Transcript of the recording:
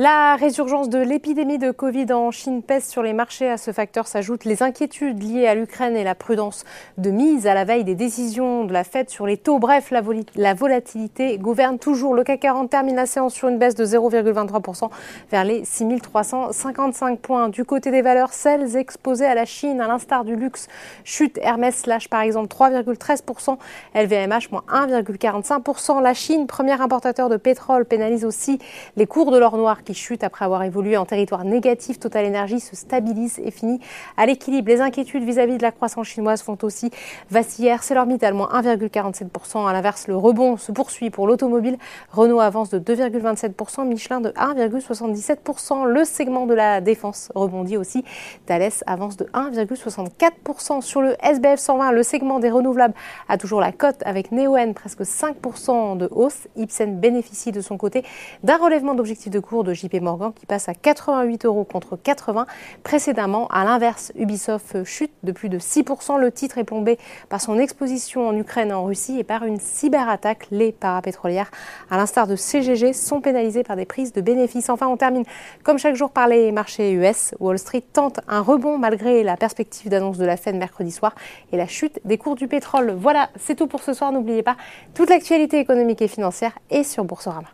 La résurgence de l'épidémie de Covid en Chine pèse sur les marchés. À ce facteur s'ajoutent les inquiétudes liées à l'Ukraine et la prudence de mise à la veille des décisions de la Fed sur les taux. Bref, la, volatilité gouverne toujours. Le CAC 40 termine la séance sur une baisse de 0,23% vers les 6355 points. Du côté des valeurs, celles exposées à la Chine, à l'instar du luxe, chute Hermès lâche par exemple 3,13%, LVMH moins 1,45%. La Chine, premier importateur de pétrole, pénalise aussi les cours de l'or noir qui chute après avoir évolué en territoire négatif. Total Energy se stabilise et finit à l'équilibre. Les inquiétudes vis-à-vis de la croissance chinoise font aussi vaciller. ArcelorMittal moins 1,47%. À l'inverse, le rebond se poursuit pour l'automobile. Renault avance de 2,27%, Michelin de 1,77%. Le segment de la défense rebondit aussi. Thales avance de 1,64%. Sur le SBF 120, le segment des renouvelables a toujours la cote avec Neoen presque 5% de hausse. Ipsen bénéficie de son côté d'un relèvement d'objectif de cours de JP Morgan qui passe à 88 euros contre 80 précédemment. À l'inverse, Ubisoft chute de plus de 6%. Le titre est plombé par son exposition en Ukraine et en Russie et par une cyberattaque. Les parapétrolières, à l'instar de CGG, sont pénalisées par des prises de bénéfices. Enfin, on termine comme chaque jour par les marchés US. Wall Street tente un rebond malgré la perspective d'annonce de la Fed mercredi soir et la chute des cours du pétrole. Voilà, c'est tout pour ce soir. N'oubliez pas, toute l'actualité économique et financière est sur Boursorama.